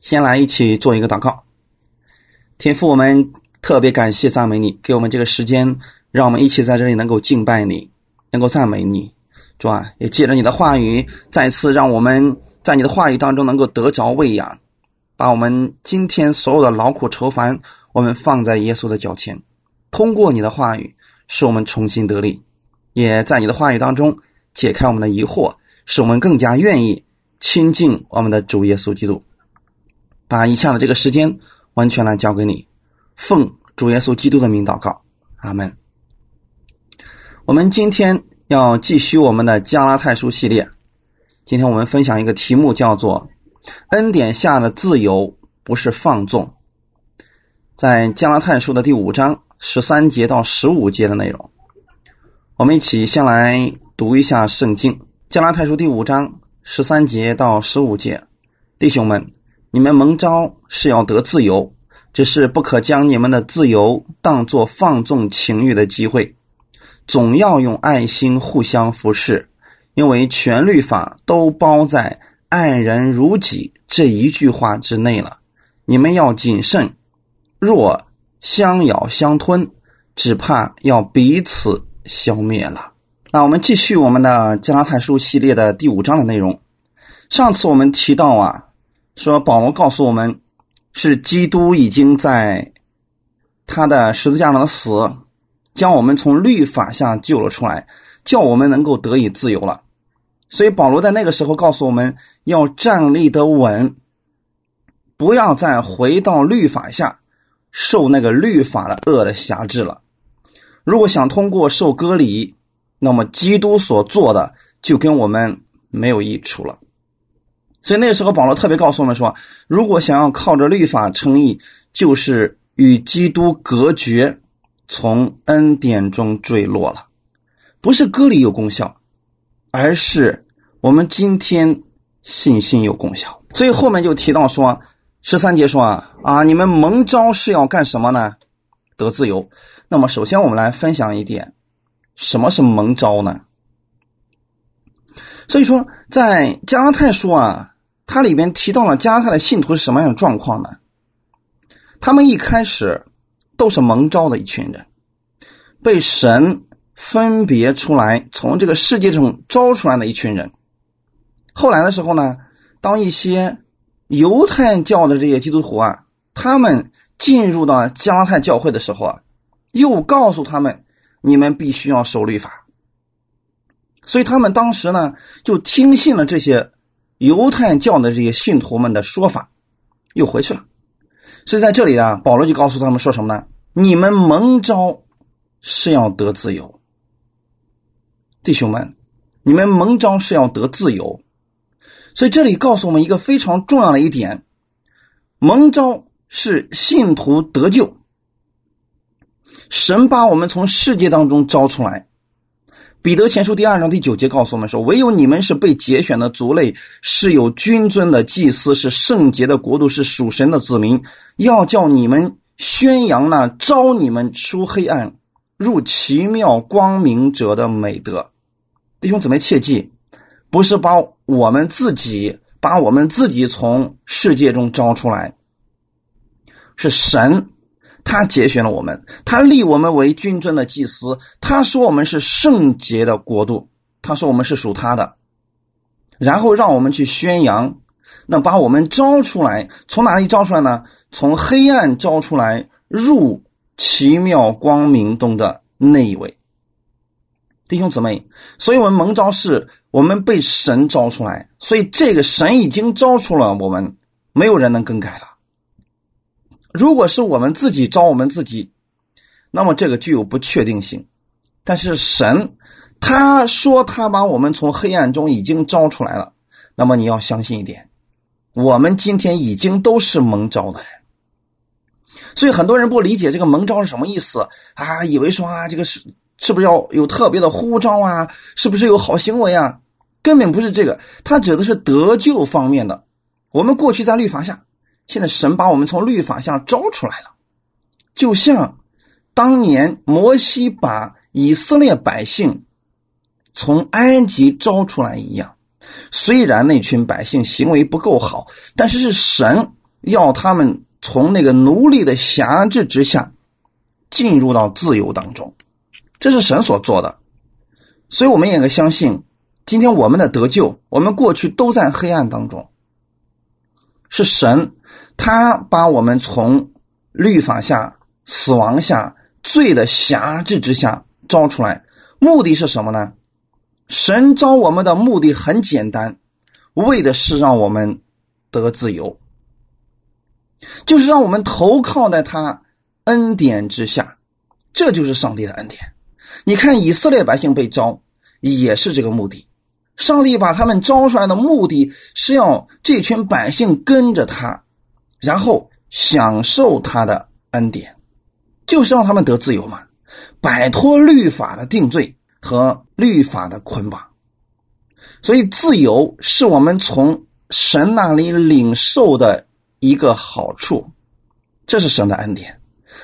先来一起做一个祷告。天父，我们特别感谢赞美你，给我们这个时间，让我们一起在这里能够敬拜你，能够赞美你，主啊，也借着你的话语，再次让我们在你的话语当中能够得着喂养，把我们今天所有的劳苦愁烦，我们放在耶稣的脚前，通过你的话语，使我们重新得力，也在你的话语当中解开我们的疑惑，使我们更加愿意亲近我们的主耶稣基督。把以下的这个时间完全来交给你，奉主耶稣基督的名祷告，阿门。我们今天要继续我们的加拉太书系列，今天我们分享一个题目，叫做“恩典下的自由不是放纵”。在加拉太书的第五章十三节到十五节的内容，我们一起先来读一下圣经。加拉太书第五章十三节到十五节，弟兄们。你们蒙召是要得自由，只是不可将你们的自由当作放纵情欲的机会，总要用爱心互相服侍，因为全律法都包在“爱人如己”这一句话之内了。你们要谨慎，若相咬相吞，只怕要彼此消灭了。那我们继续我们的加拉太书系列的第五章的内容。上次我们提到啊。说保罗告诉我们，是基督已经在他的十字架上的死，将我们从律法下救了出来，叫我们能够得以自由了。所以保罗在那个时候告诉我们要站立得稳，不要再回到律法下受那个律法的恶的辖制了。如果想通过受割礼，那么基督所做的就跟我们没有益处了。所以那时候，保罗特别告诉我们说：“如果想要靠着律法称义，就是与基督隔绝，从恩典中坠落了。不是割礼有功效，而是我们今天信心有功效。所以后面就提到说，十三节说啊啊，你们蒙召是要干什么呢？得自由。那么首先我们来分享一点，什么是蒙召呢？所以说，在加拉太书啊。”它里边提到了加拉太的信徒是什么样的状况呢？他们一开始都是蒙召的一群人，被神分别出来，从这个世界中招出来的一群人。后来的时候呢，当一些犹太教的这些基督徒啊，他们进入到加拉太教会的时候啊，又告诉他们：你们必须要守律法。所以他们当时呢，就听信了这些。犹太教的这些信徒们的说法，又回去了。所以在这里啊，保罗就告诉他们说什么呢？你们蒙召是要得自由，弟兄们，你们蒙召是要得自由。所以这里告诉我们一个非常重要的一点：蒙召是信徒得救，神把我们从世界当中招出来。彼得前书第二章第九节告诉我们说：“唯有你们是被节选的族类，是有君尊的祭司，是圣洁的国度，是属神的子民。要叫你们宣扬那招你们出黑暗入奇妙光明者的美德。”弟兄姊妹切记，不是把我们自己把我们自己从世界中招出来，是神。他节选了我们，他立我们为君尊的祭司。他说我们是圣洁的国度，他说我们是属他的，然后让我们去宣扬，那把我们招出来，从哪里招出来呢？从黑暗招出来，入奇妙光明中的那一位。弟兄姊妹，所以我们蒙召是我们被神招出来，所以这个神已经招出了我们，没有人能更改了。如果是我们自己招我们自己，那么这个具有不确定性。但是神他说他把我们从黑暗中已经招出来了，那么你要相信一点，我们今天已经都是蒙招的人。所以很多人不理解这个蒙招是什么意思啊，以为说啊这个是是不是要有特别的呼召啊，是不是有好行为啊？根本不是这个，他指的是得救方面的。我们过去在律法下。现在神把我们从律法下招出来了，就像当年摩西把以色列百姓从埃及招出来一样。虽然那群百姓行为不够好，但是是神要他们从那个奴隶的辖制之下进入到自由当中，这是神所做的。所以，我们也该相信，今天我们的得救，我们过去都在黑暗当中，是神他把我们从律法下、死亡下、罪的辖制之下招出来，目的是什么呢？神招我们的目的很简单，为的是让我们得自由，就是让我们投靠在他恩典之下，这就是上帝的恩典。你看以色列百姓被招，也是这个目的。上帝把他们招出来的目的是要这群百姓跟着他，然后享受他的恩典，就是让他们得自由嘛，摆脱律法的定罪。和律法的捆绑，所以自由是我们从神那里领受的一个好处，这是神的恩典。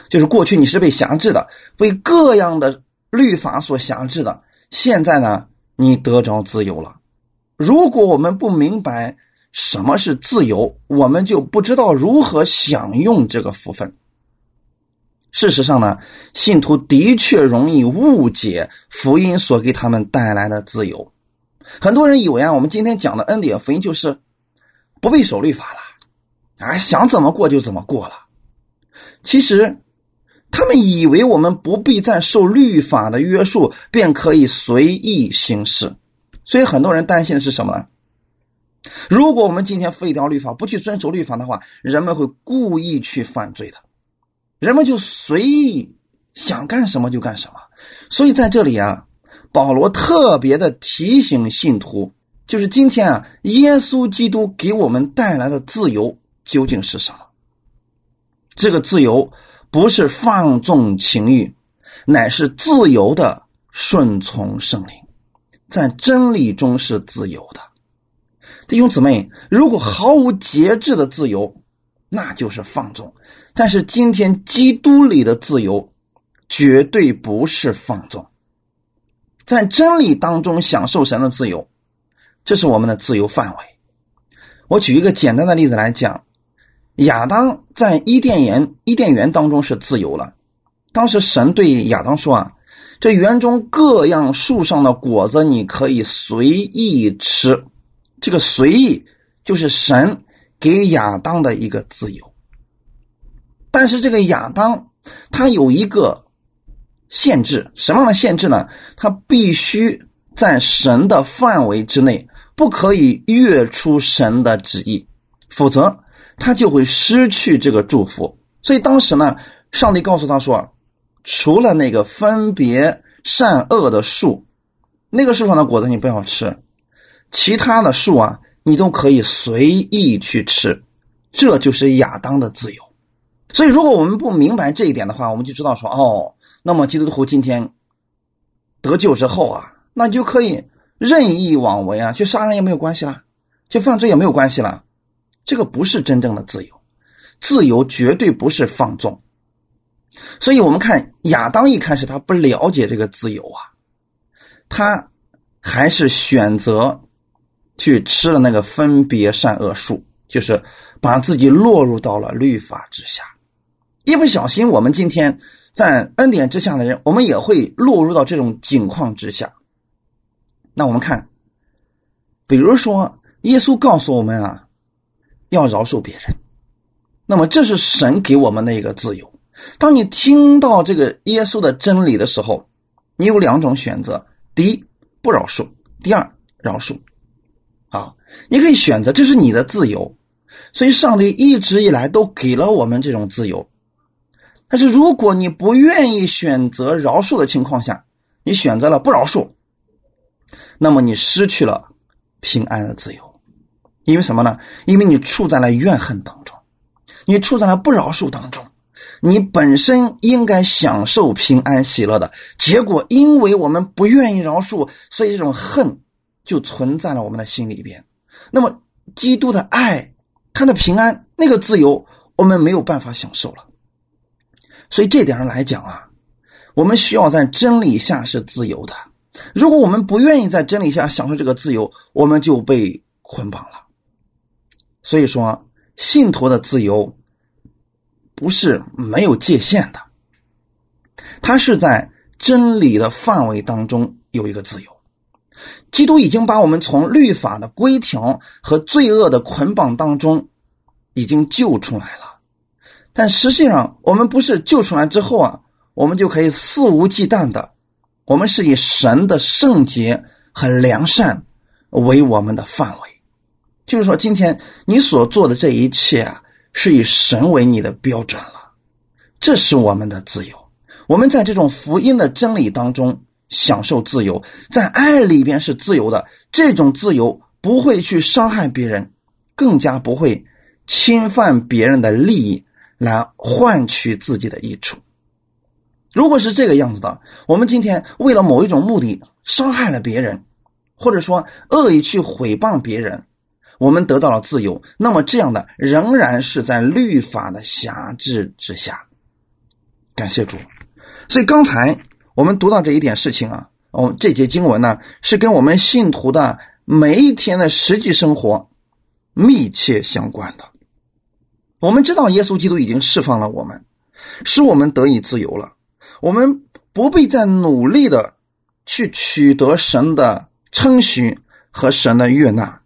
就是过去你是被辖制的，被各样的律法所辖制的，现在呢，你得着自由了。如果我们不明白什么是自由，我们就不知道如何享用这个福分。事实上呢，信徒的确容易误解福音所给他们带来的自由。很多人以为啊，我们今天讲的恩典福音就是不必守律法了，啊，想怎么过就怎么过了。其实，他们以为我们不必再受律法的约束，便可以随意行事。所以，很多人担心的是什么呢？如果我们今天废掉律法，不去遵守律法的话，人们会故意去犯罪的。人们就随意想干什么就干什么，所以在这里啊，保罗特别的提醒信徒，就是今天啊，耶稣基督给我们带来的自由究竟是什么？这个自由不是放纵情欲，乃是自由的顺从圣灵，在真理中是自由的。弟兄姊妹，如果毫无节制的自由，那就是放纵。但是今天基督里的自由，绝对不是放纵，在真理当中享受神的自由，这是我们的自由范围。我举一个简单的例子来讲，亚当在伊甸园伊甸园当中是自由了。当时神对亚当说：“啊，这园中各样树上的果子你可以随意吃。”这个随意就是神给亚当的一个自由。但是这个亚当，他有一个限制，什么样的限制呢？他必须在神的范围之内，不可以越出神的旨意，否则他就会失去这个祝福。所以当时呢，上帝告诉他说：“除了那个分别善恶的树，那个树上的果子你不要吃，其他的树啊，你都可以随意去吃。”这就是亚当的自由。所以，如果我们不明白这一点的话，我们就知道说，哦，那么基督徒今天得救之后啊，那就可以任意妄为啊，去杀人也没有关系啦，去犯罪也没有关系了。这个不是真正的自由，自由绝对不是放纵。所以我们看亚当一开始他不了解这个自由啊，他还是选择去吃了那个分别善恶树，就是把自己落入到了律法之下。一不小心，我们今天在恩典之下的人，我们也会落入到这种境况之下。那我们看，比如说，耶稣告诉我们啊，要饶恕别人。那么，这是神给我们的一个自由。当你听到这个耶稣的真理的时候，你有两种选择：第一，不饶恕；第二，饶恕。啊，你可以选择，这是你的自由。所以，上帝一直以来都给了我们这种自由。但是，如果你不愿意选择饶恕的情况下，你选择了不饶恕，那么你失去了平安的自由。因为什么呢？因为你处在了怨恨当中，你处在了不饶恕当中。你本身应该享受平安喜乐的结果，因为我们不愿意饶恕，所以这种恨就存在了我们的心里边。那么，基督的爱，他的平安，那个自由，我们没有办法享受了。所以这点上来讲啊，我们需要在真理下是自由的。如果我们不愿意在真理下享受这个自由，我们就被捆绑了。所以说，信徒的自由不是没有界限的，他是在真理的范围当中有一个自由。基督已经把我们从律法的规条和罪恶的捆绑当中已经救出来了，但实际上我们不是救出来之后啊，我们就可以肆无忌惮的，我们是以神的圣洁和良善为我们的范围。就是说，今天你所做的这一切啊，是以神为你的标准了，这是我们的自由。我们在这种福音的真理当中享受自由，在爱里边是自由的。这种自由不会去伤害别人，更加不会侵犯别人的利益来换取自己的益处。如果是这个样子的，我们今天为了某一种目的伤害了别人，或者说恶意去诽谤别人。我们得到了自由，那么这样的仍然是在律法的辖制之下。感谢主。所以刚才我们读到这一点事情啊，哦，这节经文呢是跟我们信徒的每一天的实际生活密切相关的。我们知道耶稣基督已经释放了我们，使我们得以自由了。我们不必再努力的去取得神的称许和神的悦纳。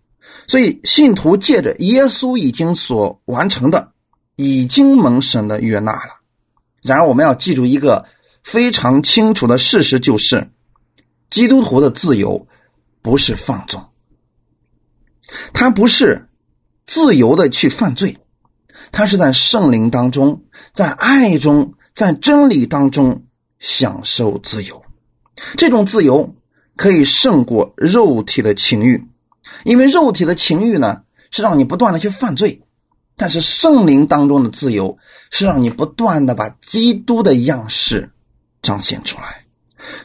所以，信徒借着耶稣已经所完成的，已经蒙神的悦纳了。然而，我们要记住一个非常清楚的事实，就是基督徒的自由不是放纵，他不是自由的去犯罪，他是在圣灵当中，在爱中，在真理当中享受自由。这种自由可以胜过肉体的情欲。因为肉体的情欲呢，是让你不断的去犯罪，但是圣灵当中的自由是让你不断的把基督的样式彰显出来。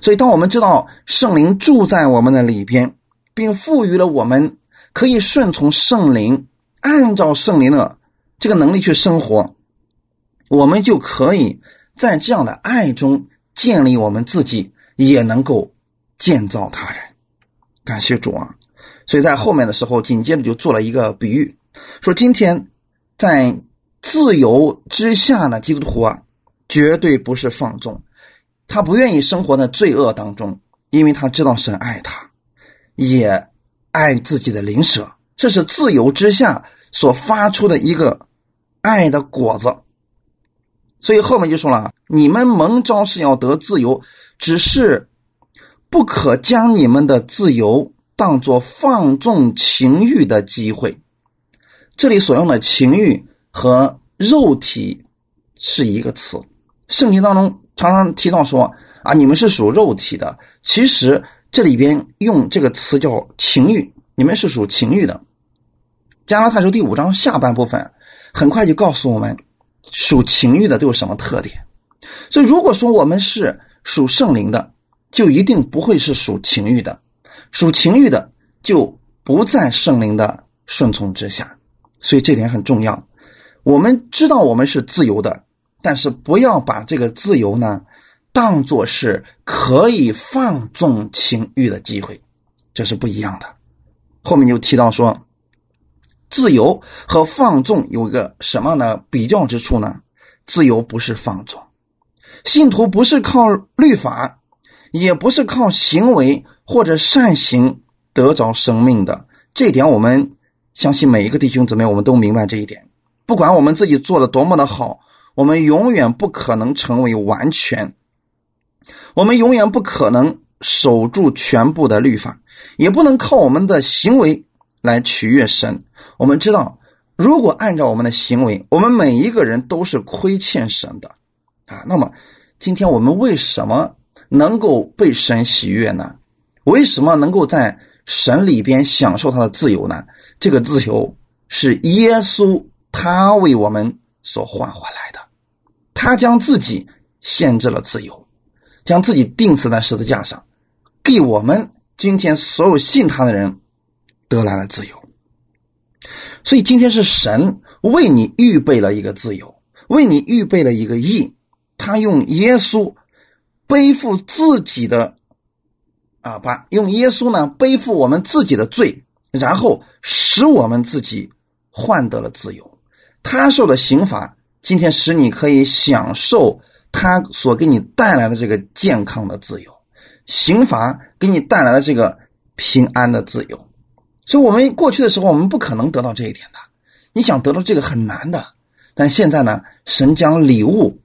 所以，当我们知道圣灵住在我们的里边，并赋予了我们可以顺从圣灵，按照圣灵的这个能力去生活，我们就可以在这样的爱中建立我们自己，也能够建造他人。感谢主啊！所以在后面的时候，紧接着就做了一个比喻，说今天在自由之下呢，基督徒啊，绝对不是放纵，他不愿意生活在罪恶当中，因为他知道神爱他，也爱自己的灵舍，这是自由之下所发出的一个爱的果子。所以后面就说了，你们蒙召是要得自由，只是不可将你们的自由。当做放纵情欲的机会，这里所用的情欲和肉体是一个词。圣经当中常常提到说啊，你们是属肉体的。其实这里边用这个词叫情欲，你们是属情欲的。加拉太书第五章下半部分很快就告诉我们，属情欲的都有什么特点。所以如果说我们是属圣灵的，就一定不会是属情欲的。属情欲的就不在圣灵的顺从之下，所以这点很重要。我们知道我们是自由的，但是不要把这个自由呢当做是可以放纵情欲的机会，这是不一样的。后面就提到说，自由和放纵有个什么样的比较之处呢？自由不是放纵，信徒不是靠律法，也不是靠行为。或者善行得着生命的这点，我们相信每一个弟兄姊妹，我们都明白这一点。不管我们自己做的多么的好，我们永远不可能成为完全，我们永远不可能守住全部的律法，也不能靠我们的行为来取悦神。我们知道，如果按照我们的行为，我们每一个人都是亏欠神的啊。那么，今天我们为什么能够被神喜悦呢？为什么能够在神里边享受他的自由呢？这个自由是耶稣他为我们所换回来的，他将自己限制了自由，将自己钉死在十字架上，给我们今天所有信他的人得来了自由。所以今天是神为你预备了一个自由，为你预备了一个义，他用耶稣背负自己的。啊，把用耶稣呢背负我们自己的罪，然后使我们自己换得了自由。他受的刑罚，今天使你可以享受他所给你带来的这个健康的自由，刑罚给你带来的这个平安的自由。所以，我们过去的时候，我们不可能得到这一点的。你想得到这个很难的，但现在呢，神将礼物，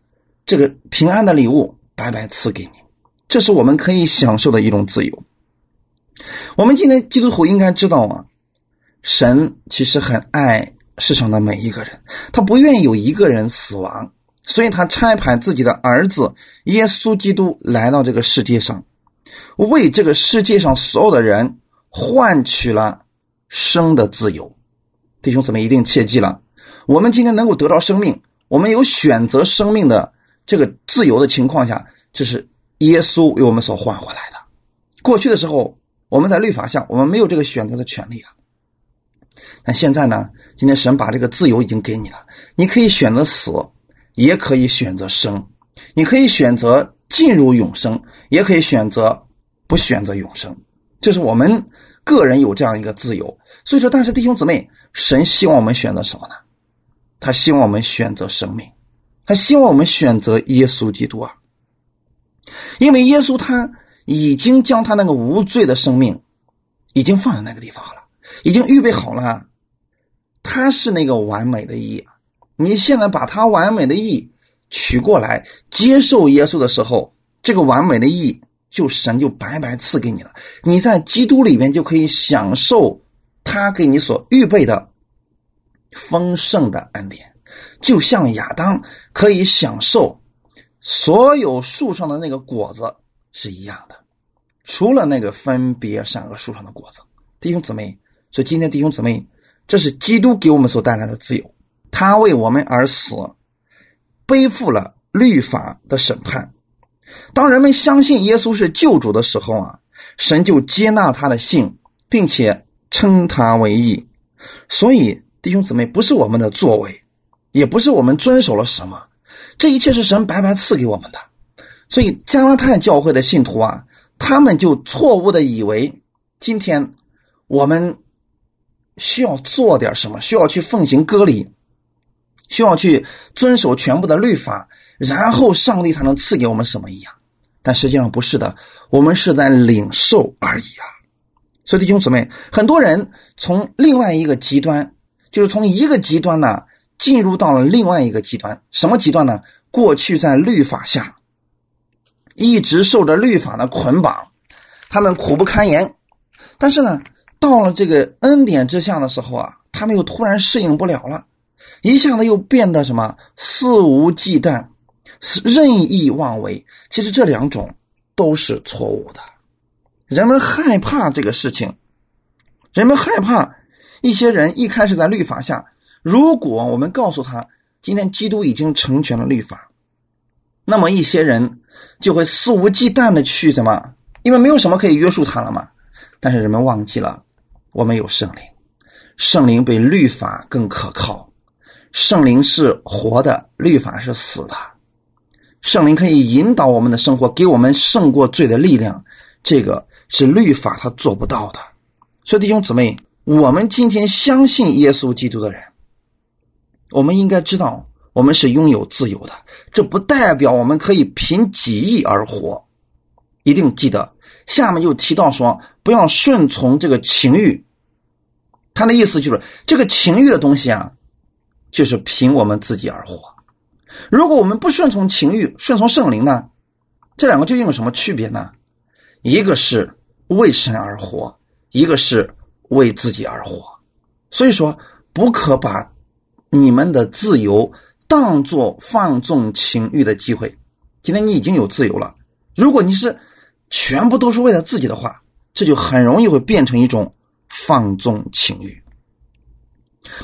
这个平安的礼物白白赐给你，这是我们可以享受的一种自由。我们今天基督徒应该知道啊，神其实很爱世上的每一个人，他不愿意有一个人死亡，所以他差派自己的儿子耶稣基督来到这个世界上，为这个世界上所有的人换取了。生的自由，弟兄姊妹一定切记了。我们今天能够得到生命，我们有选择生命的这个自由的情况下，这是耶稣为我们所换回来的。过去的时候，我们在律法下，我们没有这个选择的权利啊。但现在呢，今天神把这个自由已经给你了，你可以选择死，也可以选择生，你可以选择进入永生，也可以选择不选择永生，这是我们个人有这样一个自由。所以说，但是弟兄姊妹，神希望我们选择什么呢？他希望我们选择生命，他希望我们选择耶稣基督啊！因为耶稣他已经将他那个无罪的生命已经放在那个地方了，已经预备好了。他是那个完美的义，你现在把他完美的义取过来，接受耶稣的时候，这个完美的义就神就白白赐给你了。你在基督里面就可以享受。他给你所预备的丰盛的恩典，就像亚当可以享受所有树上的那个果子是一样的，除了那个分别善恶树上的果子。弟兄姊妹，所以今天弟兄姊妹，这是基督给我们所带来的自由，他为我们而死，背负了律法的审判。当人们相信耶稣是救主的时候啊，神就接纳他的信，并且。称他为义，所以弟兄姊妹，不是我们的作为，也不是我们遵守了什么，这一切是神白白赐给我们的。所以加拉太教会的信徒啊，他们就错误的以为，今天我们需要做点什么，需要去奉行割礼，需要去遵守全部的律法，然后上帝才能赐给我们什么一样。但实际上不是的，我们是在领受而已啊。所以弟兄姊妹，很多人从另外一个极端，就是从一个极端呢，进入到了另外一个极端。什么极端呢？过去在律法下，一直受着律法的捆绑，他们苦不堪言。但是呢，到了这个恩典之下的时候啊，他们又突然适应不了了，一下子又变得什么肆无忌惮、任意妄为。其实这两种都是错误的。人们害怕这个事情，人们害怕一些人一开始在律法下，如果我们告诉他今天基督已经成全了律法，那么一些人就会肆无忌惮的去什么？因为没有什么可以约束他了嘛。但是人们忘记了，我们有圣灵，圣灵比律法更可靠，圣灵是活的，律法是死的，圣灵可以引导我们的生活，给我们胜过罪的力量。这个。是律法他做不到的，所以弟兄姊妹，我们今天相信耶稣基督的人，我们应该知道，我们是拥有自由的。这不代表我们可以凭己意而活，一定记得。下面又提到说，不要顺从这个情欲。他的意思就是，这个情欲的东西啊，就是凭我们自己而活。如果我们不顺从情欲，顺从圣灵呢？这两个究竟有什么区别呢？一个是。为神而活，一个是为自己而活，所以说不可把你们的自由当做放纵情欲的机会。今天你已经有自由了，如果你是全部都是为了自己的话，这就很容易会变成一种放纵情欲。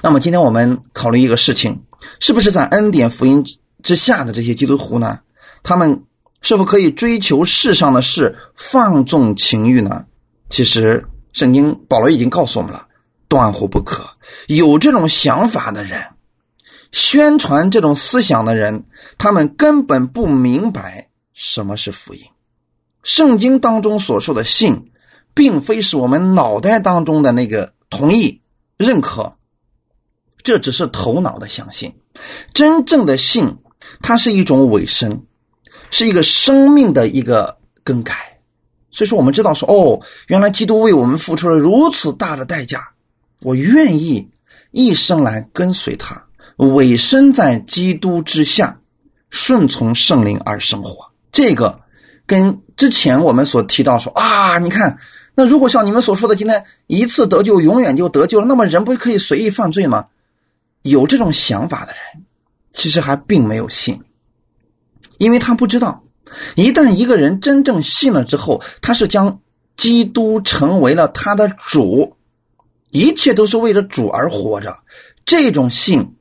那么今天我们考虑一个事情，是不是在恩典福音之下的这些基督徒呢？他们。是否可以追求世上的事，放纵情欲呢？其实，圣经保罗已经告诉我们了，断乎不可。有这种想法的人，宣传这种思想的人，他们根本不明白什么是福音。圣经当中所说的信，并非是我们脑袋当中的那个同意、认可。这只是头脑的相信。真正的信，它是一种委身，是一个生命的一个更改。所以说，我们知道说，哦，原来基督为我们付出了如此大的代价，我愿意一生来跟随他，委身在基督之下，顺从圣灵而生活。这个跟之前我们所提到说啊，你看，那如果像你们所说的，今天一次得救，永远就得救了，那么人不可以随意犯罪吗？有这种想法的人，其实还并没有信，因为他不知道。一旦一个人真正信了之后，他是将基督成为了他的主，一切都是为了主而活着，这种信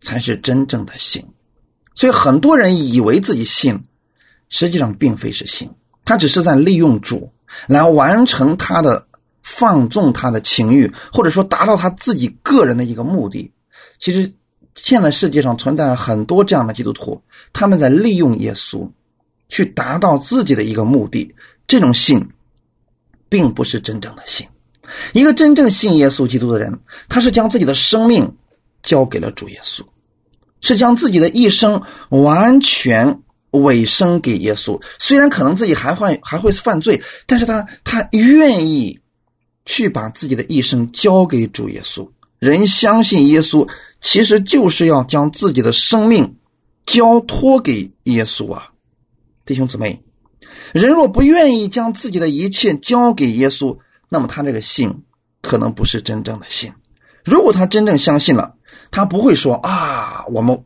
才是真正的信。所以很多人以为自己信，实际上并非是信，他只是在利用主来完成他的放纵他的情欲，或者说达到他自己个人的一个目的。其实现在世界上存在了很多这样的基督徒，他们在利用耶稣。去达到自己的一个目的，这种信，并不是真正的信。一个真正信耶稣基督的人，他是将自己的生命交给了主耶稣，是将自己的一生完全委身给耶稣。虽然可能自己还会还会犯罪，但是他他愿意去把自己的一生交给主耶稣。人相信耶稣，其实就是要将自己的生命交托给耶稣啊。弟兄姊妹，人若不愿意将自己的一切交给耶稣，那么他这个信可能不是真正的信。如果他真正相信了，他不会说啊，我们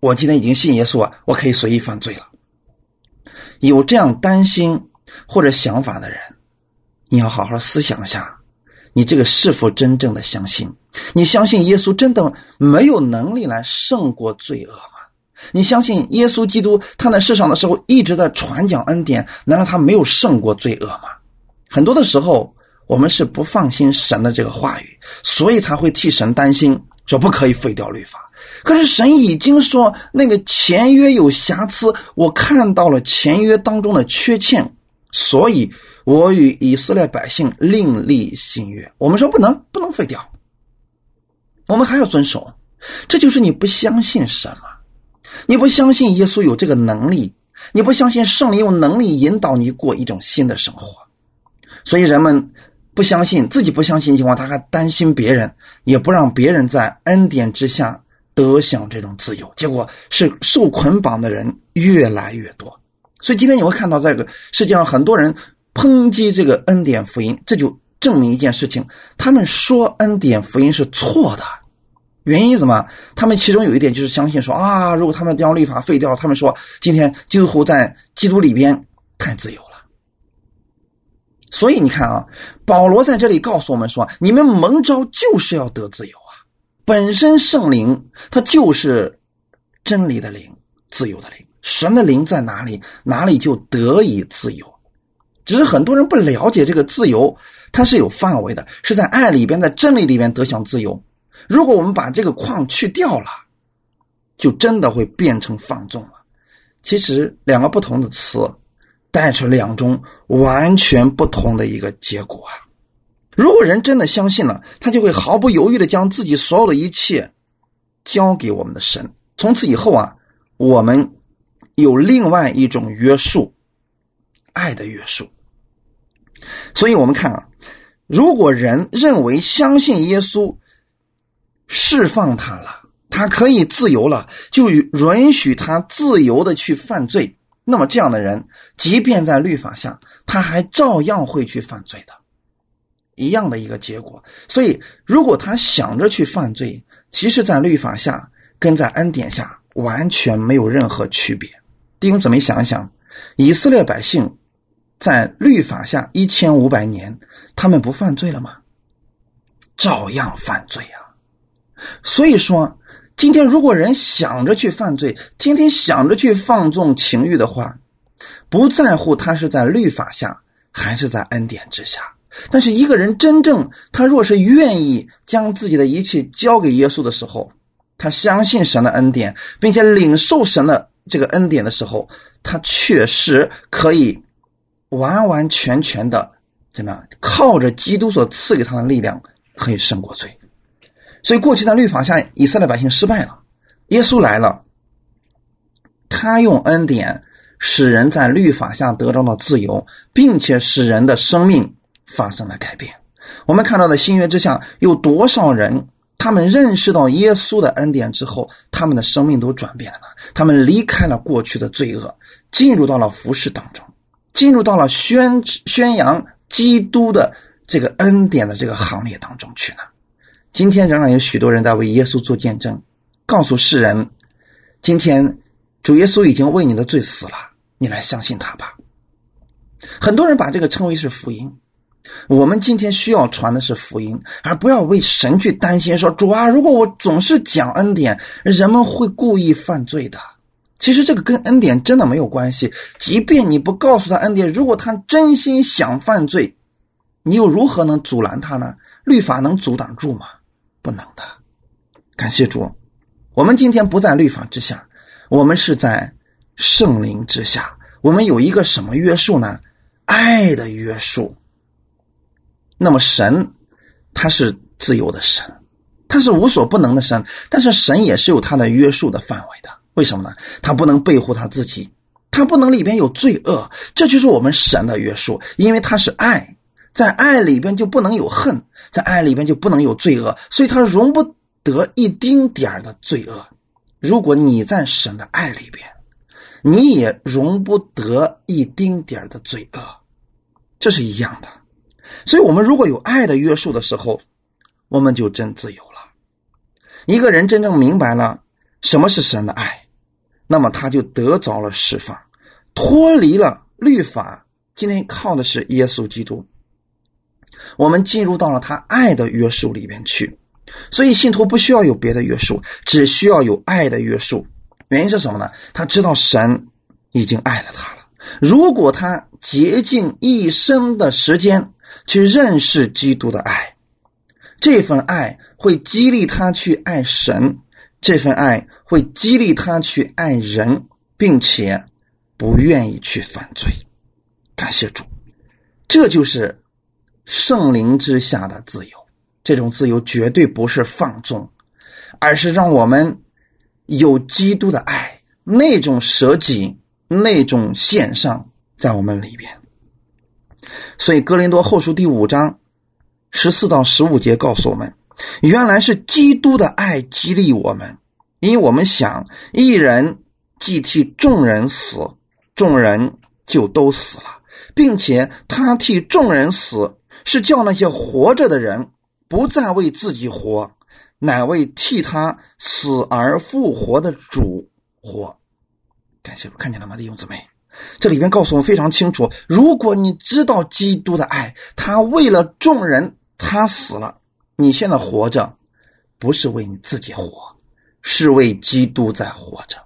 我今天已经信耶稣啊，我可以随意犯罪了。有这样担心或者想法的人，你要好好思想一下，你这个是否真正的相信？你相信耶稣真的没有能力来胜过罪恶吗？你相信耶稣基督他在世上的时候一直在传讲恩典，难道他没有胜过罪恶吗？很多的时候，我们是不放心神的这个话语，所以才会替神担心，说不可以废掉律法。可是神已经说那个前约有瑕疵，我看到了前约当中的缺陷，所以我与以色列百姓另立新约。我们说不能，不能废掉，我们还要遵守。这就是你不相信什么？你不相信耶稣有这个能力，你不相信圣灵有能力引导你过一种新的生活，所以人们不相信自己不相信的情况，他还担心别人，也不让别人在恩典之下得享这种自由，结果是受捆绑的人越来越多。所以今天你会看到，这个世界上很多人抨击这个恩典福音，这就证明一件事情：他们说恩典福音是错的。原因什么？他们其中有一点就是相信说啊，如果他们将律法废掉了，他们说今天基督徒在基督里边太自由了。所以你看啊，保罗在这里告诉我们说，你们蒙召就是要得自由。本身圣灵它就是真理的灵，自由的灵。神的灵在哪里，哪里就得以自由。只是很多人不了解这个自由，它是有范围的，是在爱里边，在真理里边得享自由。如果我们把这个框去掉了，就真的会变成放纵了。其实两个不同的词，带出两种完全不同的一个结果啊！如果人真的相信了，他就会毫不犹豫的将自己所有的一切交给我们的神。从此以后啊，我们有另外一种约束，爱的约束。所以我们看啊，如果人认为相信耶稣。释放他了，他可以自由了，就允许他自由的去犯罪。那么这样的人，即便在律法下，他还照样会去犯罪的，一样的一个结果。所以，如果他想着去犯罪，其实，在律法下跟在恩典下完全没有任何区别。弟兄姊妹，想一想，以色列百姓在律法下一千五百年，他们不犯罪了吗？照样犯罪啊！所以说，今天如果人想着去犯罪，天天想着去放纵情欲的话，不在乎他是在律法下还是在恩典之下。但是一个人真正他若是愿意将自己的一切交给耶稣的时候，他相信神的恩典，并且领受神的这个恩典的时候，他确实可以完完全全的怎么样？靠着基督所赐给他的力量，可以胜过罪。所以过去在律法下，以色列百姓失败了。耶稣来了，他用恩典使人在律法下得到了自由，并且使人的生命发生了改变。我们看到的新约之下，有多少人他们认识到耶稣的恩典之后，他们的生命都转变了？他们离开了过去的罪恶，进入到了服饰当中，进入到了宣宣扬基督的这个恩典的这个行列当中去呢？今天仍然有许多人在为耶稣做见证。告诉世人，今天主耶稣已经为你的罪死了，你来相信他吧。很多人把这个称为是福音，我们今天需要传的是福音，而不要为神去担心。说主啊，如果我总是讲恩典，人们会故意犯罪的。其实这个跟恩典真的没有关系。即便你不告诉他恩典，如果他真心想犯罪，你又如何能阻拦他呢？律法能阻挡住吗？不能的。感谢主。我们今天不在律法之下，我们是在圣灵之下。我们有一个什么约束呢？爱的约束。那么神，他是自由的神，他是无所不能的神，但是神也是有他的约束的范围的。为什么呢？他不能背负他自己，他不能里边有罪恶，这就是我们神的约束。因为他是爱，在爱里边就不能有恨，在爱里边就不能有罪恶，所以他容不。得一丁点儿的罪恶，如果你在神的爱里边，你也容不得一丁点儿的罪恶，这是一样的。所以，我们如果有爱的约束的时候，我们就真自由了。一个人真正明白了什么是神的爱，那么他就得着了释放，脱离了律法。今天靠的是耶稣基督，我们进入到了他爱的约束里面去。所以，信徒不需要有别的约束，只需要有爱的约束。原因是什么呢？他知道神已经爱了他了。如果他竭尽一生的时间去认识基督的爱，这份爱会激励他去爱神，这份爱会激励他去爱人，并且不愿意去犯罪。感谢主，这就是圣灵之下的自由。这种自由绝对不是放纵，而是让我们有基督的爱，那种舍己、那种献上在我们里边。所以，《哥林多后书》第五章十四到十五节告诉我们：原来是基督的爱激励我们，因为我们想，一人既替众人死，众人就都死了，并且他替众人死，是叫那些活着的人。不再为自己活，乃为替他死而复活的主活。感谢主，看见了吗，弟兄姊妹？这里边告诉我们非常清楚：如果你知道基督的爱，他为了众人，他死了。你现在活着，不是为你自己活，是为基督在活着。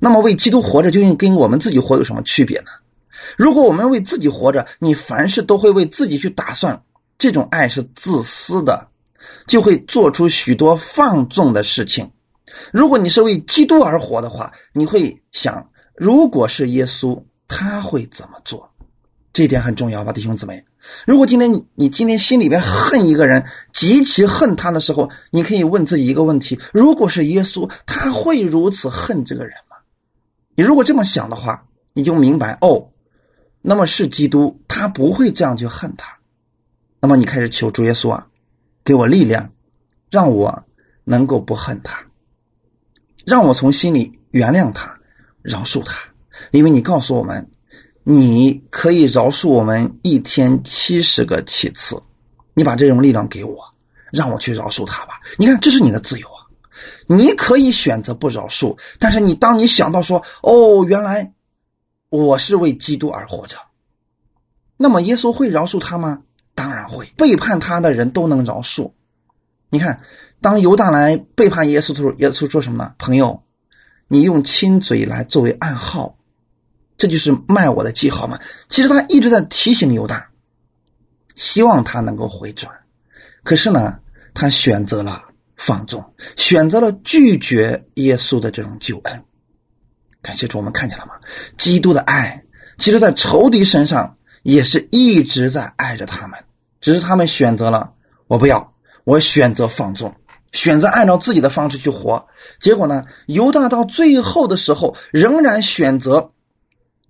那么，为基督活着，究竟跟我们自己活有什么区别呢？如果我们为自己活着，你凡事都会为自己去打算。这种爱是自私的，就会做出许多放纵的事情。如果你是为基督而活的话，你会想，如果是耶稣，他会怎么做？这点很重要吧，弟兄姊妹。如果今天你你今天心里边恨一个人，极其恨他的时候，你可以问自己一个问题：如果是耶稣，他会如此恨这个人吗？你如果这么想的话，你就明白哦，那么是基督，他不会这样去恨他。那么你开始求主耶稣啊，给我力量，让我能够不恨他，让我从心里原谅他，饶恕他。因为你告诉我们，你可以饶恕我们一天七十个七次。你把这种力量给我，让我去饶恕他吧。你看，这是你的自由啊，你可以选择不饶恕。但是你当你想到说，哦，原来我是为基督而活着，那么耶稣会饶恕他吗？当然会背叛他的人都能饶恕。你看，当犹大来背叛耶稣的时候，耶稣说什么呢？朋友，你用亲嘴来作为暗号，这就是卖我的记号嘛。其实他一直在提醒犹大，希望他能够回转。可是呢，他选择了放纵，选择了拒绝耶稣的这种救恩。感谢主，我们看见了吗？基督的爱，其实在仇敌身上。也是一直在爱着他们，只是他们选择了我不要，我选择放纵，选择按照自己的方式去活。结果呢，犹大到最后的时候，仍然选择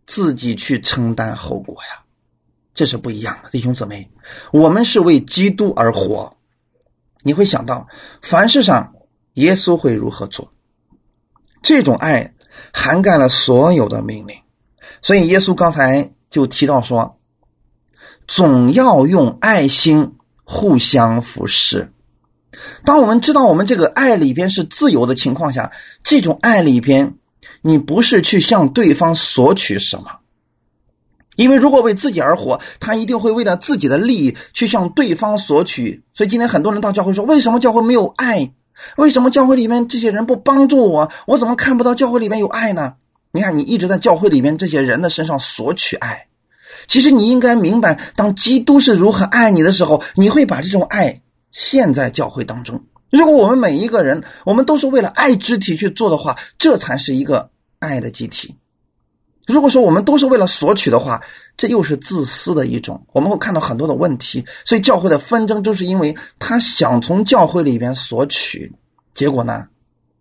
自己去承担后果呀。这是不一样的，弟兄姊妹，我们是为基督而活。你会想到，凡事上耶稣会如何做？这种爱涵盖了所有的命令，所以耶稣刚才就提到说，总要用爱心互相服侍。当我们知道我们这个爱里边是自由的情况下，这种爱里边，你不是去向对方索取什么。因为如果为自己而活，他一定会为了自己的利益去向对方索取。所以今天很多人到教会说：“为什么教会没有爱？为什么教会里面这些人不帮助我？我怎么看不到教会里面有爱呢？”你看，你一直在教会里面这些人的身上索取爱。其实你应该明白，当基督是如何爱你的时候，你会把这种爱现在教会当中。如果我们每一个人，我们都是为了爱肢体去做的话，这才是一个爱的集体。如果说我们都是为了索取的话，这又是自私的一种。我们会看到很多的问题，所以教会的纷争就是因为他想从教会里边索取，结果呢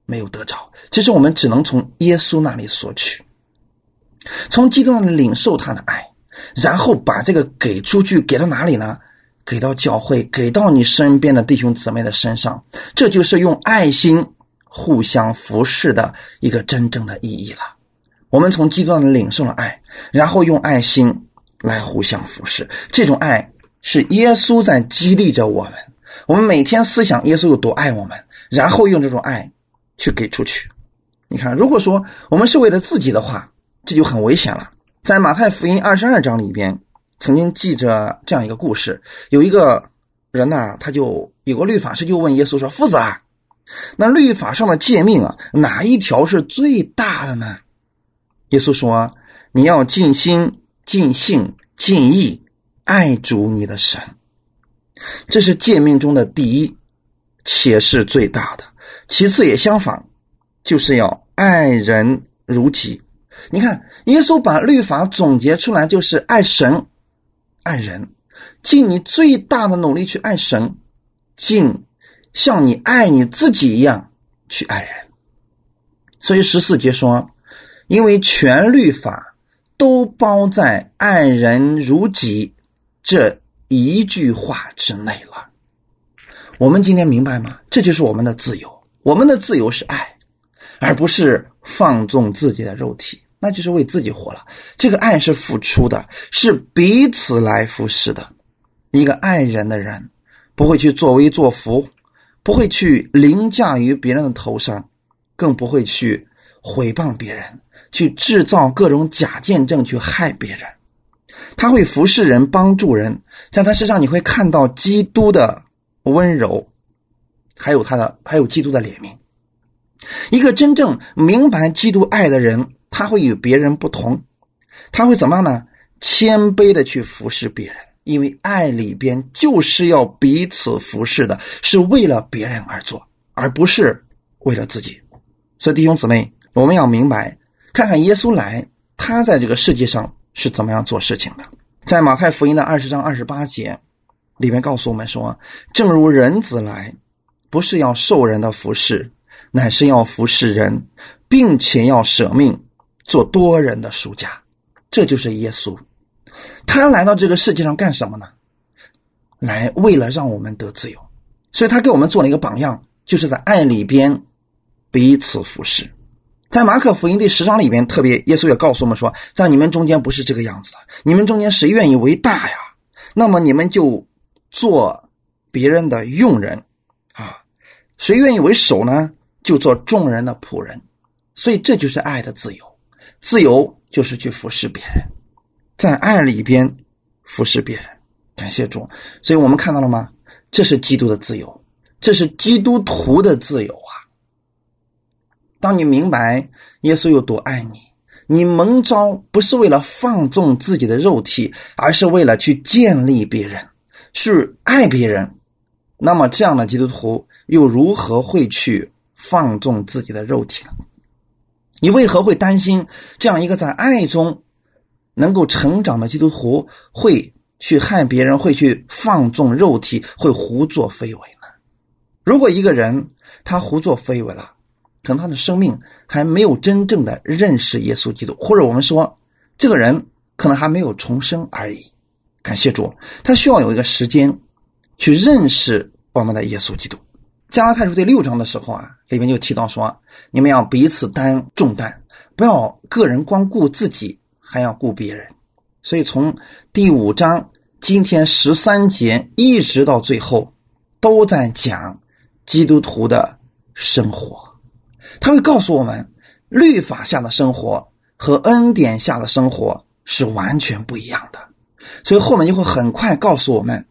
没有得着。其实我们只能从耶稣那里索取，从基督那里领受他的爱，然后把这个给出去，给到哪里呢？给到教会，给到你身边的弟兄姊妹的身上。这就是用爱心互相服侍的一个真正的意义了。我们从基督上领受了爱，然后用爱心来互相服侍。这种爱是耶稣在激励着我们。我们每天思想耶稣有多爱我们，然后用这种爱去给出去。你看，如果说我们是为了自己的话，这就很危险了。在马太福音二十二章里边，曾经记着这样一个故事：有一个人呢，他就有个律法师就问耶稣说：“夫子啊，那律法上的诫命啊，哪一条是最大的呢？”耶稣说：“你要尽心、尽性、尽意爱主你的神，这是诫命中的第一，且是最大的。其次也相反，就是要爱人如己。你看，耶稣把律法总结出来，就是爱神、爱人，尽你最大的努力去爱神，尽像你爱你自己一样去爱人。所以十四节说。”因为全律法都包在“爱人如己”这一句话之内了。我们今天明白吗？这就是我们的自由。我们的自由是爱，而不是放纵自己的肉体，那就是为自己活了。这个爱是付出的，是彼此来服侍的。一个爱人的人，不会去作威作福，不会去凌驾于别人的头上，更不会去毁谤别人。去制造各种假见证，去害别人。他会服侍人，帮助人，在他身上你会看到基督的温柔，还有他的，还有基督的怜悯。一个真正明白基督爱的人，他会与别人不同，他会怎么样呢？谦卑的去服侍别人，因为爱里边就是要彼此服侍的，是为了别人而做，而不是为了自己。所以弟兄姊妹，我们要明白。看看耶稣来，他在这个世界上是怎么样做事情的？在马太福音的二十章二十八节里面告诉我们说：“正如人子来，不是要受人的服侍，乃是要服侍人，并且要舍命做多人的赎价。”这就是耶稣，他来到这个世界上干什么呢？来为了让我们得自由，所以他给我们做了一个榜样，就是在爱里边彼此服侍。在马可福音第十章里边，特别耶稣也告诉我们说，在你们中间不是这个样子的。你们中间谁愿意为大呀？那么你们就做别人的佣人啊。谁愿意为首呢？就做众人的仆人。所以这就是爱的自由。自由就是去服侍别人，在爱里边服侍别人。感谢主。所以我们看到了吗？这是基督的自由，这是基督徒的自由啊。当你明白耶稣有多爱你，你蒙召不是为了放纵自己的肉体，而是为了去建立别人，是爱别人。那么这样的基督徒又如何会去放纵自己的肉体呢？你为何会担心这样一个在爱中能够成长的基督徒会去害别人，会去放纵肉体，会胡作非为呢？如果一个人他胡作非为了，可能他的生命还没有真正的认识耶稣基督，或者我们说这个人可能还没有重生而已。感谢主，他需要有一个时间去认识我们的耶稣基督。加拉太书第六章的时候啊，里面就提到说，你们要彼此担重担，不要个人光顾自己，还要顾别人。所以从第五章今天十三节一直到最后，都在讲基督徒的生活。他会告诉我们，律法下的生活和恩典下的生活是完全不一样的。所以后面就会很快告诉我们，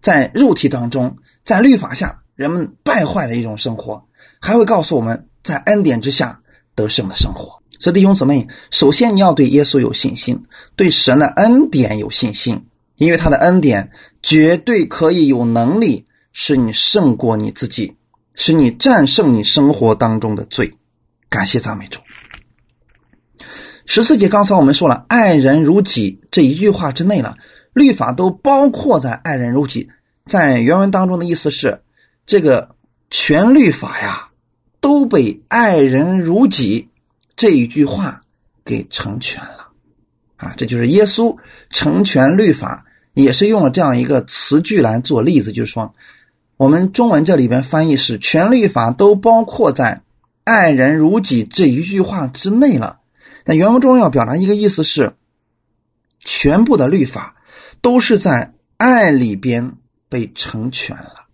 在肉体当中，在律法下。人们败坏的一种生活，还会告诉我们在恩典之下得胜的生活。所以弟兄姊妹，首先你要对耶稣有信心，对神的恩典有信心，因为他的恩典绝对可以有能力使你胜过你自己，使你战胜你生活当中的罪。感谢赞美主。十四节刚才我们说了“爱人如己”这一句话之内了，律法都包括在“爱人如己”。在原文当中的意思是。这个全律法呀，都被“爱人如己”这一句话给成全了啊！这就是耶稣成全律法，也是用了这样一个词句来做例子，就是说，我们中文这里边翻译是“全律法都包括在‘爱人如己’这一句话之内了”。那原文中要表达一个意思是，全部的律法都是在爱里边被成全了。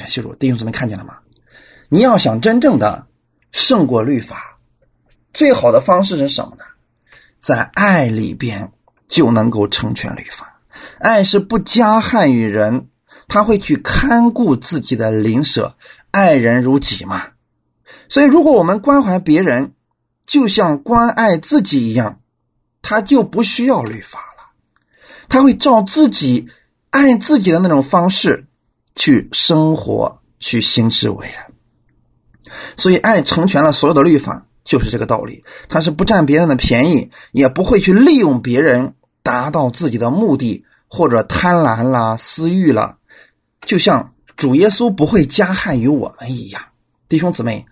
感谢主，弟兄姊妹看见了吗？你要想真正的胜过律法，最好的方式是什么呢？在爱里边就能够成全律法。爱是不加害于人，他会去看顾自己的邻舍，爱人如己嘛。所以，如果我们关怀别人，就像关爱自己一样，他就不需要律法了，他会照自己爱自己的那种方式。去生活，去行之为人，所以爱成全了所有的律法，就是这个道理。他是不占别人的便宜，也不会去利用别人达到自己的目的，或者贪婪啦、私欲了。就像主耶稣不会加害于我们一样，弟兄姊妹，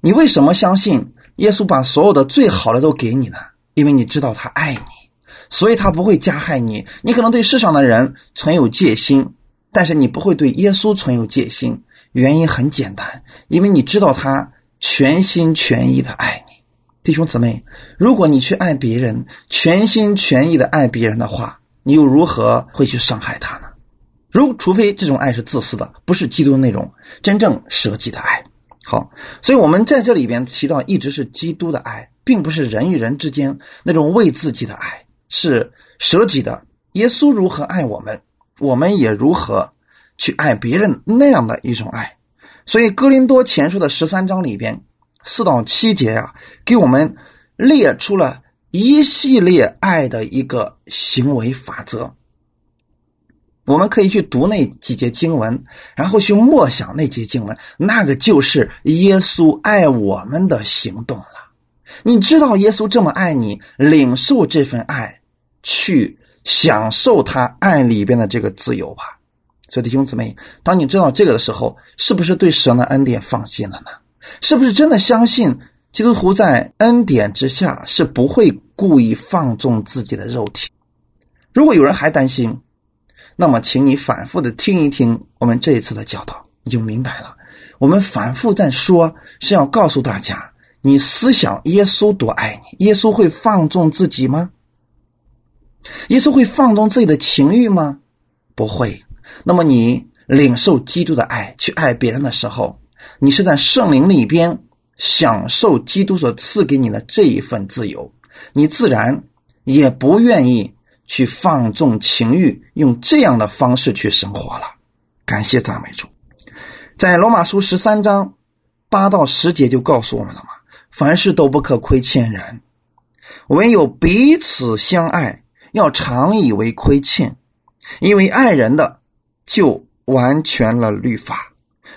你为什么相信耶稣把所有的最好的都给你呢？因为你知道他爱你，所以他不会加害你。你可能对世上的人存有戒心。但是你不会对耶稣存有戒心，原因很简单，因为你知道他全心全意的爱你，弟兄姊妹，如果你去爱别人，全心全意的爱别人的话，你又如何会去伤害他呢？如除非这种爱是自私的，不是基督那种真正舍己的爱。好，所以我们在这里边提到，一直是基督的爱，并不是人与人之间那种为自己的爱，是舍己的。耶稣如何爱我们？我们也如何去爱别人那样的一种爱，所以《哥林多前书》的十三章里边四到七节呀，给我们列出了一系列爱的一个行为法则。我们可以去读那几节经文，然后去默想那节经文，那个就是耶稣爱我们的行动了。你知道耶稣这么爱你，领受这份爱，去。享受他爱里边的这个自由吧，所以弟兄姊妹，当你知道这个的时候，是不是对神的恩典放心了呢？是不是真的相信基督徒在恩典之下是不会故意放纵自己的肉体？如果有人还担心，那么请你反复的听一听我们这一次的教导，你就明白了。我们反复在说，是要告诉大家，你思想耶稣多爱你，耶稣会放纵自己吗？耶稣会放纵自己的情欲吗？不会。那么你领受基督的爱，去爱别人的时候，你是在圣灵里边享受基督所赐给你的这一份自由，你自然也不愿意去放纵情欲，用这样的方式去生活了。感谢赞美主，在罗马书十三章八到十节就告诉我们了嘛：凡事都不可亏欠人，唯有彼此相爱。要常以为亏欠，因为爱人的就完全了律法，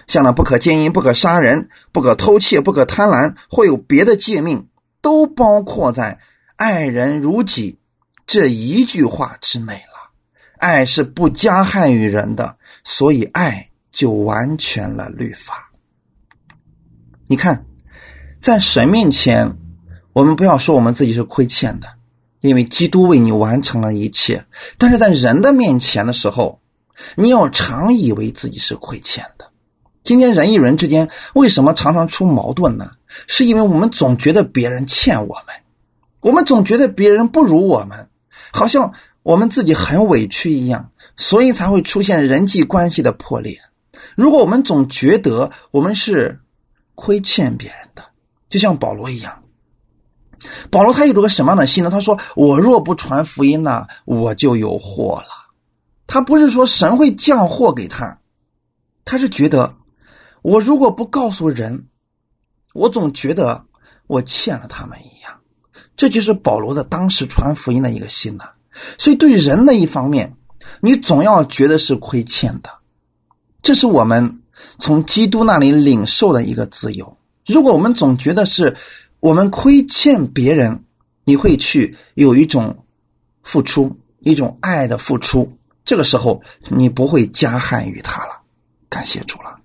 像那不可奸淫、不可杀人、不可偷窃、不可贪婪，或有别的诫命，都包括在“爱人如己”这一句话之内了。爱是不加害于人的，所以爱就完全了律法。你看，在神面前，我们不要说我们自己是亏欠的，因为基督为你完成了一切。但是在人的面前的时候，你要常以为自己是亏欠的。今天人与人之间为什么常常出矛盾呢？是因为我们总觉得别人欠我们，我们总觉得别人不如我们，好像我们自己很委屈一样，所以才会出现人际关系的破裂。如果我们总觉得我们是亏欠别人的，就像保罗一样，保罗他有着个什么样的心呢？他说：“我若不传福音呢，我就有祸了。”他不是说神会降祸给他，他是觉得。我如果不告诉人，我总觉得我欠了他们一样。这就是保罗的当时传福音的一个心呐。所以对人的一方面，你总要觉得是亏欠的。这是我们从基督那里领受的一个自由。如果我们总觉得是我们亏欠别人，你会去有一种付出，一种爱的付出。这个时候，你不会加害于他了。感谢主了。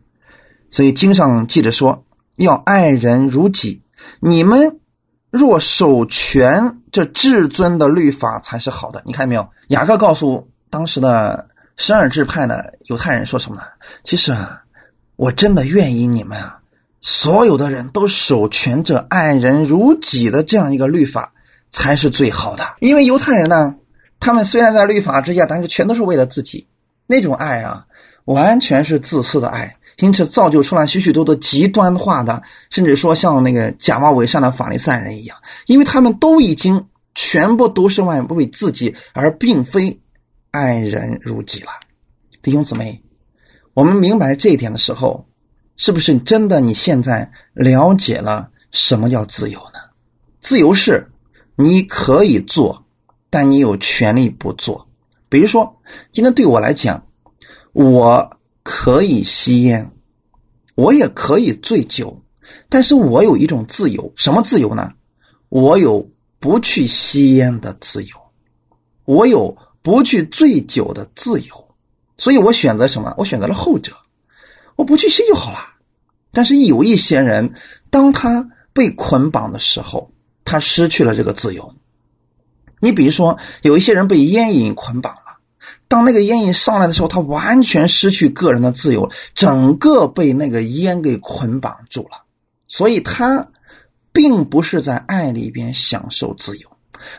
所以经上记着说，要爱人如己。你们若守全这至尊的律法，才是好的。你看见没有？雅各告诉当时的十二支派的犹太人说什么呢？其实啊，我真的愿意你们啊，所有的人都守全者爱人如己的这样一个律法，才是最好的。因为犹太人呢，他们虽然在律法之下，但是全都是为了自己，那种爱啊，完全是自私的爱。因此，造就出来许许多多极端化的，甚至说像那个假冒伪善的法利赛人一样，因为他们都已经全部都是为为自己，而并非爱人如己了。弟兄姊妹，我们明白这一点的时候，是不是真的？你现在了解了什么叫自由呢？自由是你可以做，但你有权利不做。比如说，今天对我来讲，我。可以吸烟，我也可以醉酒，但是我有一种自由，什么自由呢？我有不去吸烟的自由，我有不去醉酒的自由，所以我选择什么？我选择了后者，我不去吸就好了。但是有一些人，当他被捆绑的时候，他失去了这个自由。你比如说，有一些人被烟瘾捆绑了。当那个烟瘾上来的时候，他完全失去个人的自由，整个被那个烟给捆绑住了。所以，他并不是在爱里边享受自由，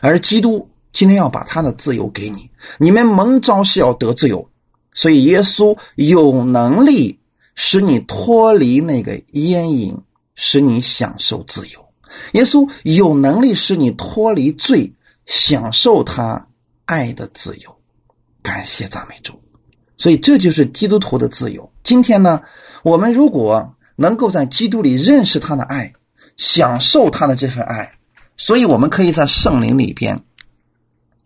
而基督今天要把他的自由给你。你们蒙召是要得自由，所以耶稣有能力使你脱离那个烟瘾，使你享受自由。耶稣有能力使你脱离罪，享受他爱的自由。感谢赞美主，所以这就是基督徒的自由。今天呢，我们如果能够在基督里认识他的爱，享受他的这份爱，所以我们可以在圣灵里边，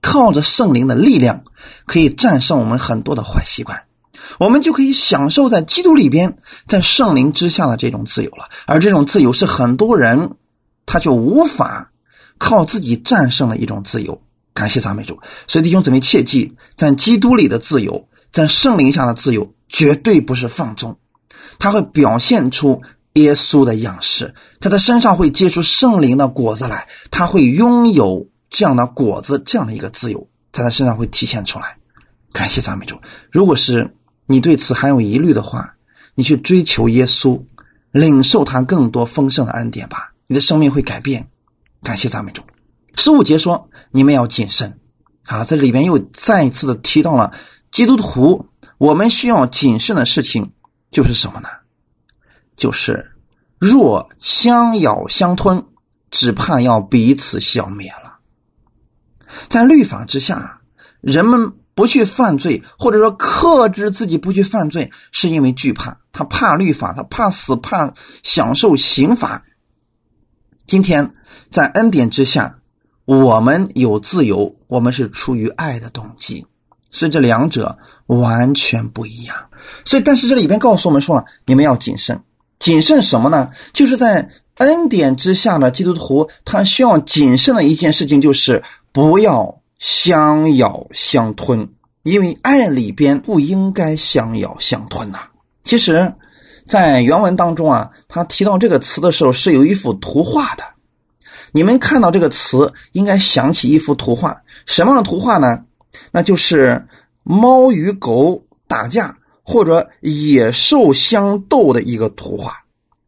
靠着圣灵的力量，可以战胜我们很多的坏习惯，我们就可以享受在基督里边，在圣灵之下的这种自由了。而这种自由是很多人他就无法靠自己战胜的一种自由。感谢赞美主，所以弟兄姊妹切记，在基督里的自由，在圣灵下的自由，绝对不是放纵，他会表现出耶稣的样式，在他身上会结出圣灵的果子来，他会拥有这样的果子，这样的一个自由，在他身上会体现出来。感谢赞美主，如果是你对此还有疑虑的话，你去追求耶稣，领受他更多丰盛的恩典吧，你的生命会改变。感谢赞美主。十五节说：“你们要谨慎。”啊，这里边又再一次的提到了基督徒，我们需要谨慎的事情就是什么呢？就是若相咬相吞，只怕要彼此消灭了。在律法之下，人们不去犯罪，或者说克制自己不去犯罪，是因为惧怕，他怕律法，他怕死，怕享受刑罚。今天在恩典之下。我们有自由，我们是出于爱的动机，所以这两者完全不一样。所以，但是这里边告诉我们说了，你们要谨慎。谨慎什么呢？就是在恩典之下的基督徒，他需要谨慎的一件事情，就是不要相咬相吞，因为爱里边不应该相咬相吞呐。其实，在原文当中啊，他提到这个词的时候是有一幅图画的。你们看到这个词，应该想起一幅图画，什么样的图画呢？那就是猫与狗打架，或者野兽相斗的一个图画。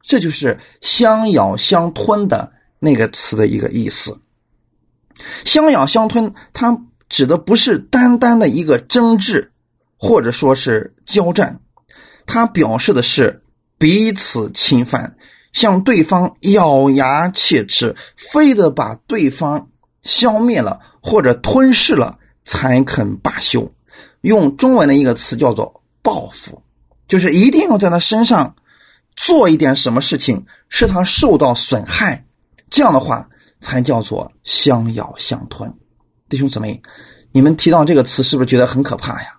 这就是相咬相吞的那个词的一个意思。相咬相吞，它指的不是单单的一个争执，或者说是交战，它表示的是彼此侵犯。向对方咬牙切齿，非得把对方消灭了或者吞噬了才肯罢休。用中文的一个词叫做报复，就是一定要在他身上做一点什么事情，使他受到损害。这样的话才叫做相咬相吞。弟兄姊妹，你们提到这个词是不是觉得很可怕呀？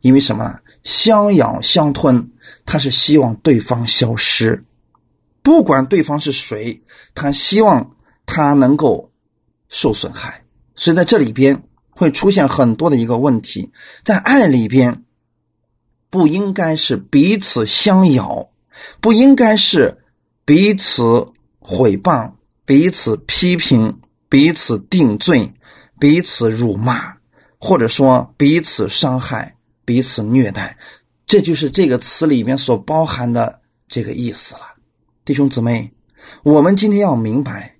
因为什么？相咬相吞，他是希望对方消失。不管对方是谁，他希望他能够受损害，所以在这里边会出现很多的一个问题。在爱里边，不应该是彼此相咬，不应该是彼此毁谤、彼此批评、彼此定罪、彼此辱骂，或者说彼此伤害、彼此虐待。这就是这个词里面所包含的这个意思了。弟兄姊妹，我们今天要明白，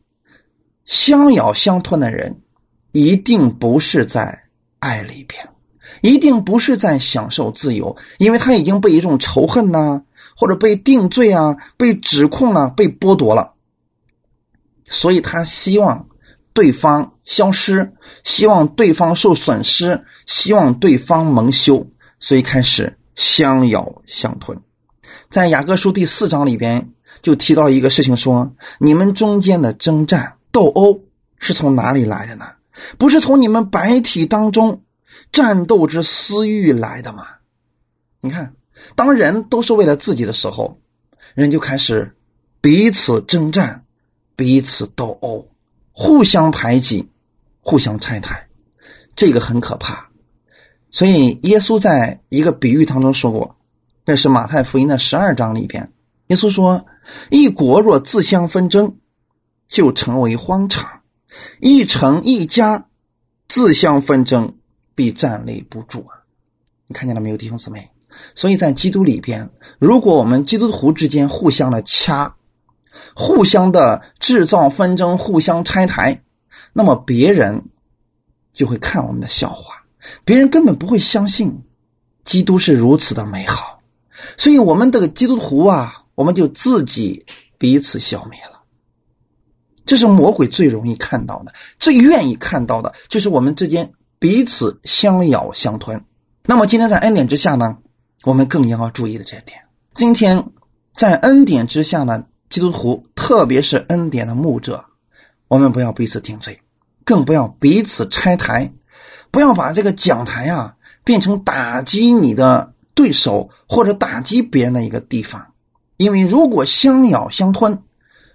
相咬相吞的人，一定不是在爱里边，一定不是在享受自由，因为他已经被一种仇恨呐，或者被定罪啊，被指控了，被剥夺了，所以他希望对方消失，希望对方受损失，希望对方蒙羞，所以开始相咬相吞。在雅各书第四章里边。就提到一个事情，说你们中间的征战斗殴是从哪里来的呢？不是从你们白体当中战斗之私欲来的吗？你看，当人都是为了自己的时候，人就开始彼此征战、彼此斗殴、互相排挤、互相拆台，这个很可怕。所以耶稣在一个比喻当中说过，那是马太福音的十二章里边，耶稣说。一国若自相纷争，就成为荒场；一城一家自相纷争，必站立不住啊！你看见了没有，弟兄姊妹？所以在基督里边，如果我们基督徒之间互相的掐，互相的制造纷争，互相拆台，那么别人就会看我们的笑话，别人根本不会相信基督是如此的美好。所以我们的基督徒啊。我们就自己彼此消灭了，这是魔鬼最容易看到的、最愿意看到的，就是我们之间彼此相咬相吞。那么今天在恩典之下呢，我们更应要注意的这点。今天在恩典之下呢，基督徒，特别是恩典的牧者，我们不要彼此定罪，更不要彼此拆台，不要把这个讲台啊变成打击你的对手或者打击别人的一个地方。因为如果相咬相吞，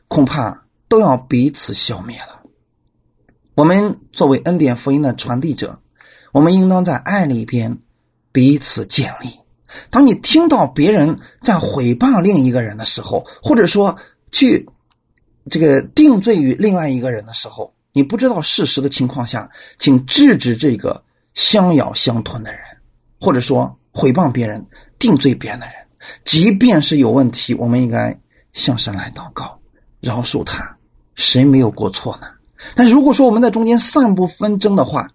恐怕都要彼此消灭了。我们作为恩典福音的传递者，我们应当在爱里边彼此建立。当你听到别人在毁谤另一个人的时候，或者说去这个定罪于另外一个人的时候，你不知道事实的情况下，请制止这个相咬相吞的人，或者说毁谤别人、定罪别人的人。即便是有问题，我们应该向神来祷告，饶恕他。谁没有过错呢？但如果说我们在中间散布纷争的话，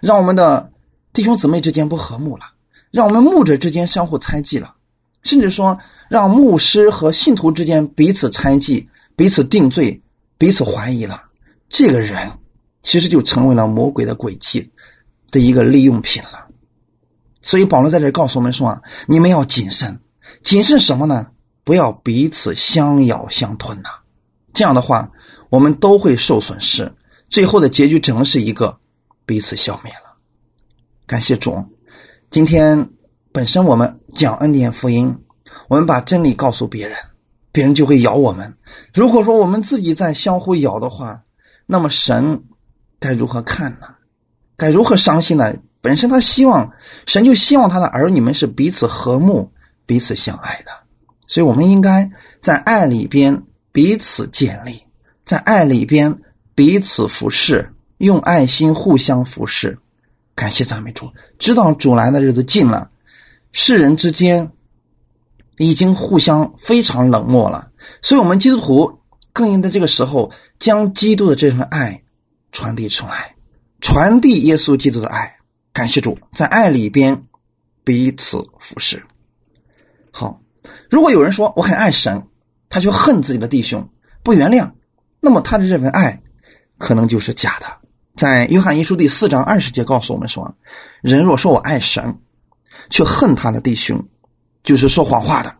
让我们的弟兄姊妹之间不和睦了，让我们牧者之间相互猜忌了，甚至说让牧师和信徒之间彼此猜忌、彼此定罪、彼此怀疑了，这个人其实就成为了魔鬼的诡计的一个利用品了。所以保罗在这告诉我们说啊，你们要谨慎。谨慎什么呢？不要彼此相咬相吞呐！这样的话，我们都会受损失，最后的结局只能是一个彼此消灭了。感谢主，今天本身我们讲恩典福音，我们把真理告诉别人，别人就会咬我们。如果说我们自己在相互咬的话，那么神该如何看呢？该如何伤心呢？本身他希望神就希望他的儿女们是彼此和睦。彼此相爱的。所以，我们应该在爱里边彼此建立，在爱里边彼此服侍，用爱心互相服侍。感谢赞美主，知道主来的日子近了，世人之间已经互相非常冷漠了，所以，我们基督徒更应在这个时候将基督的这份爱传递出来，传递耶稣基督的爱。感谢主，在爱里边彼此服侍。好，如果有人说我很爱神，他却恨自己的弟兄，不原谅，那么他的这份爱可能就是假的。在约翰一书第四章二十节告诉我们说：“人若说我爱神，却恨他的弟兄，就是说谎话的；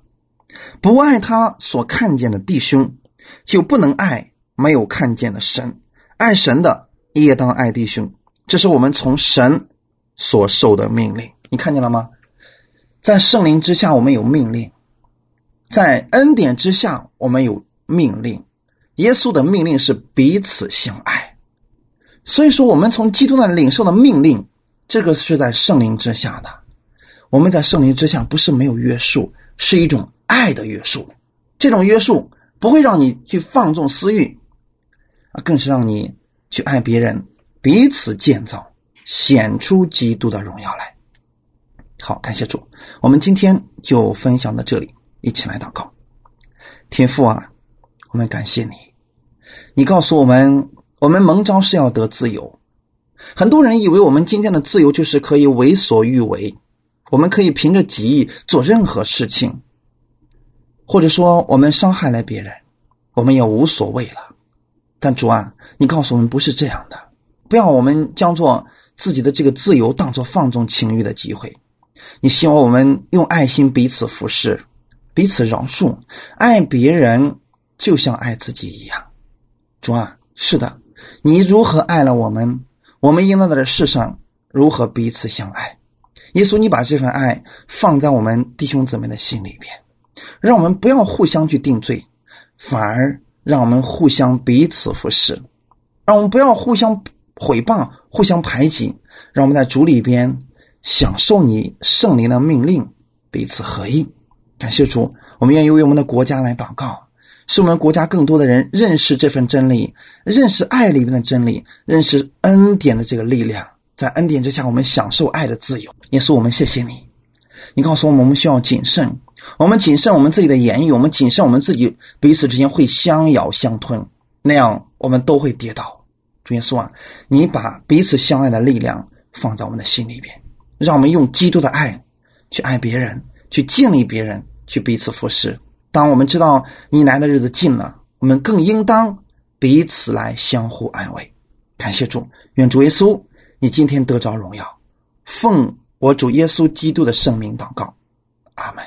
不爱他所看见的弟兄，就不能爱没有看见的神。爱神的也当爱弟兄，这是我们从神所受的命令。你看见了吗？在圣灵之下，我们有命令；在恩典之下，我们有命令。耶稣的命令是彼此相爱。”所以说，我们从基督那领受的命令，这个是在圣灵之下的。我们在圣灵之下，不是没有约束，是一种爱的约束。这种约束不会让你去放纵私欲，啊，更是让你去爱别人，彼此建造，显出基督的荣耀来。好，感谢主，我们今天就分享到这里，一起来祷告。天父啊，我们感谢你，你告诉我们。我们蒙召是要得自由，很多人以为我们今天的自由就是可以为所欲为，我们可以凭着己意做任何事情，或者说我们伤害了别人，我们也无所谓了。但主啊，你告诉我们不是这样的，不要我们将做自己的这个自由当做放纵情欲的机会。你希望我们用爱心彼此服侍，彼此饶恕，爱别人就像爱自己一样。主啊，是的。你如何爱了我们？我们应当在这世上如何彼此相爱？耶稣，你把这份爱放在我们弟兄姊妹的心里边，让我们不要互相去定罪，反而让我们互相彼此服侍，让我们不要互相毁谤、互相排挤，让我们在主里边享受你圣灵的命令，彼此合一。感谢主，我们愿意为我们的国家来祷告。使我们国家更多的人认识这份真理，认识爱里面的真理，认识恩典的这个力量。在恩典之下，我们享受爱的自由。耶稣我们谢谢你，你告诉我们，我们需要谨慎，我们谨慎我们自己的言语，我们谨慎我们自己彼此之间会相咬相吞，那样我们都会跌倒。主耶稣啊，你把彼此相爱的力量放在我们的心里边，让我们用基督的爱去爱别人，去建立别人，去彼此服侍。当我们知道你来的日子近了，我们更应当彼此来相互安慰。感谢主，愿主耶稣，你今天得着荣耀。奉我主耶稣基督的圣名祷告，阿门。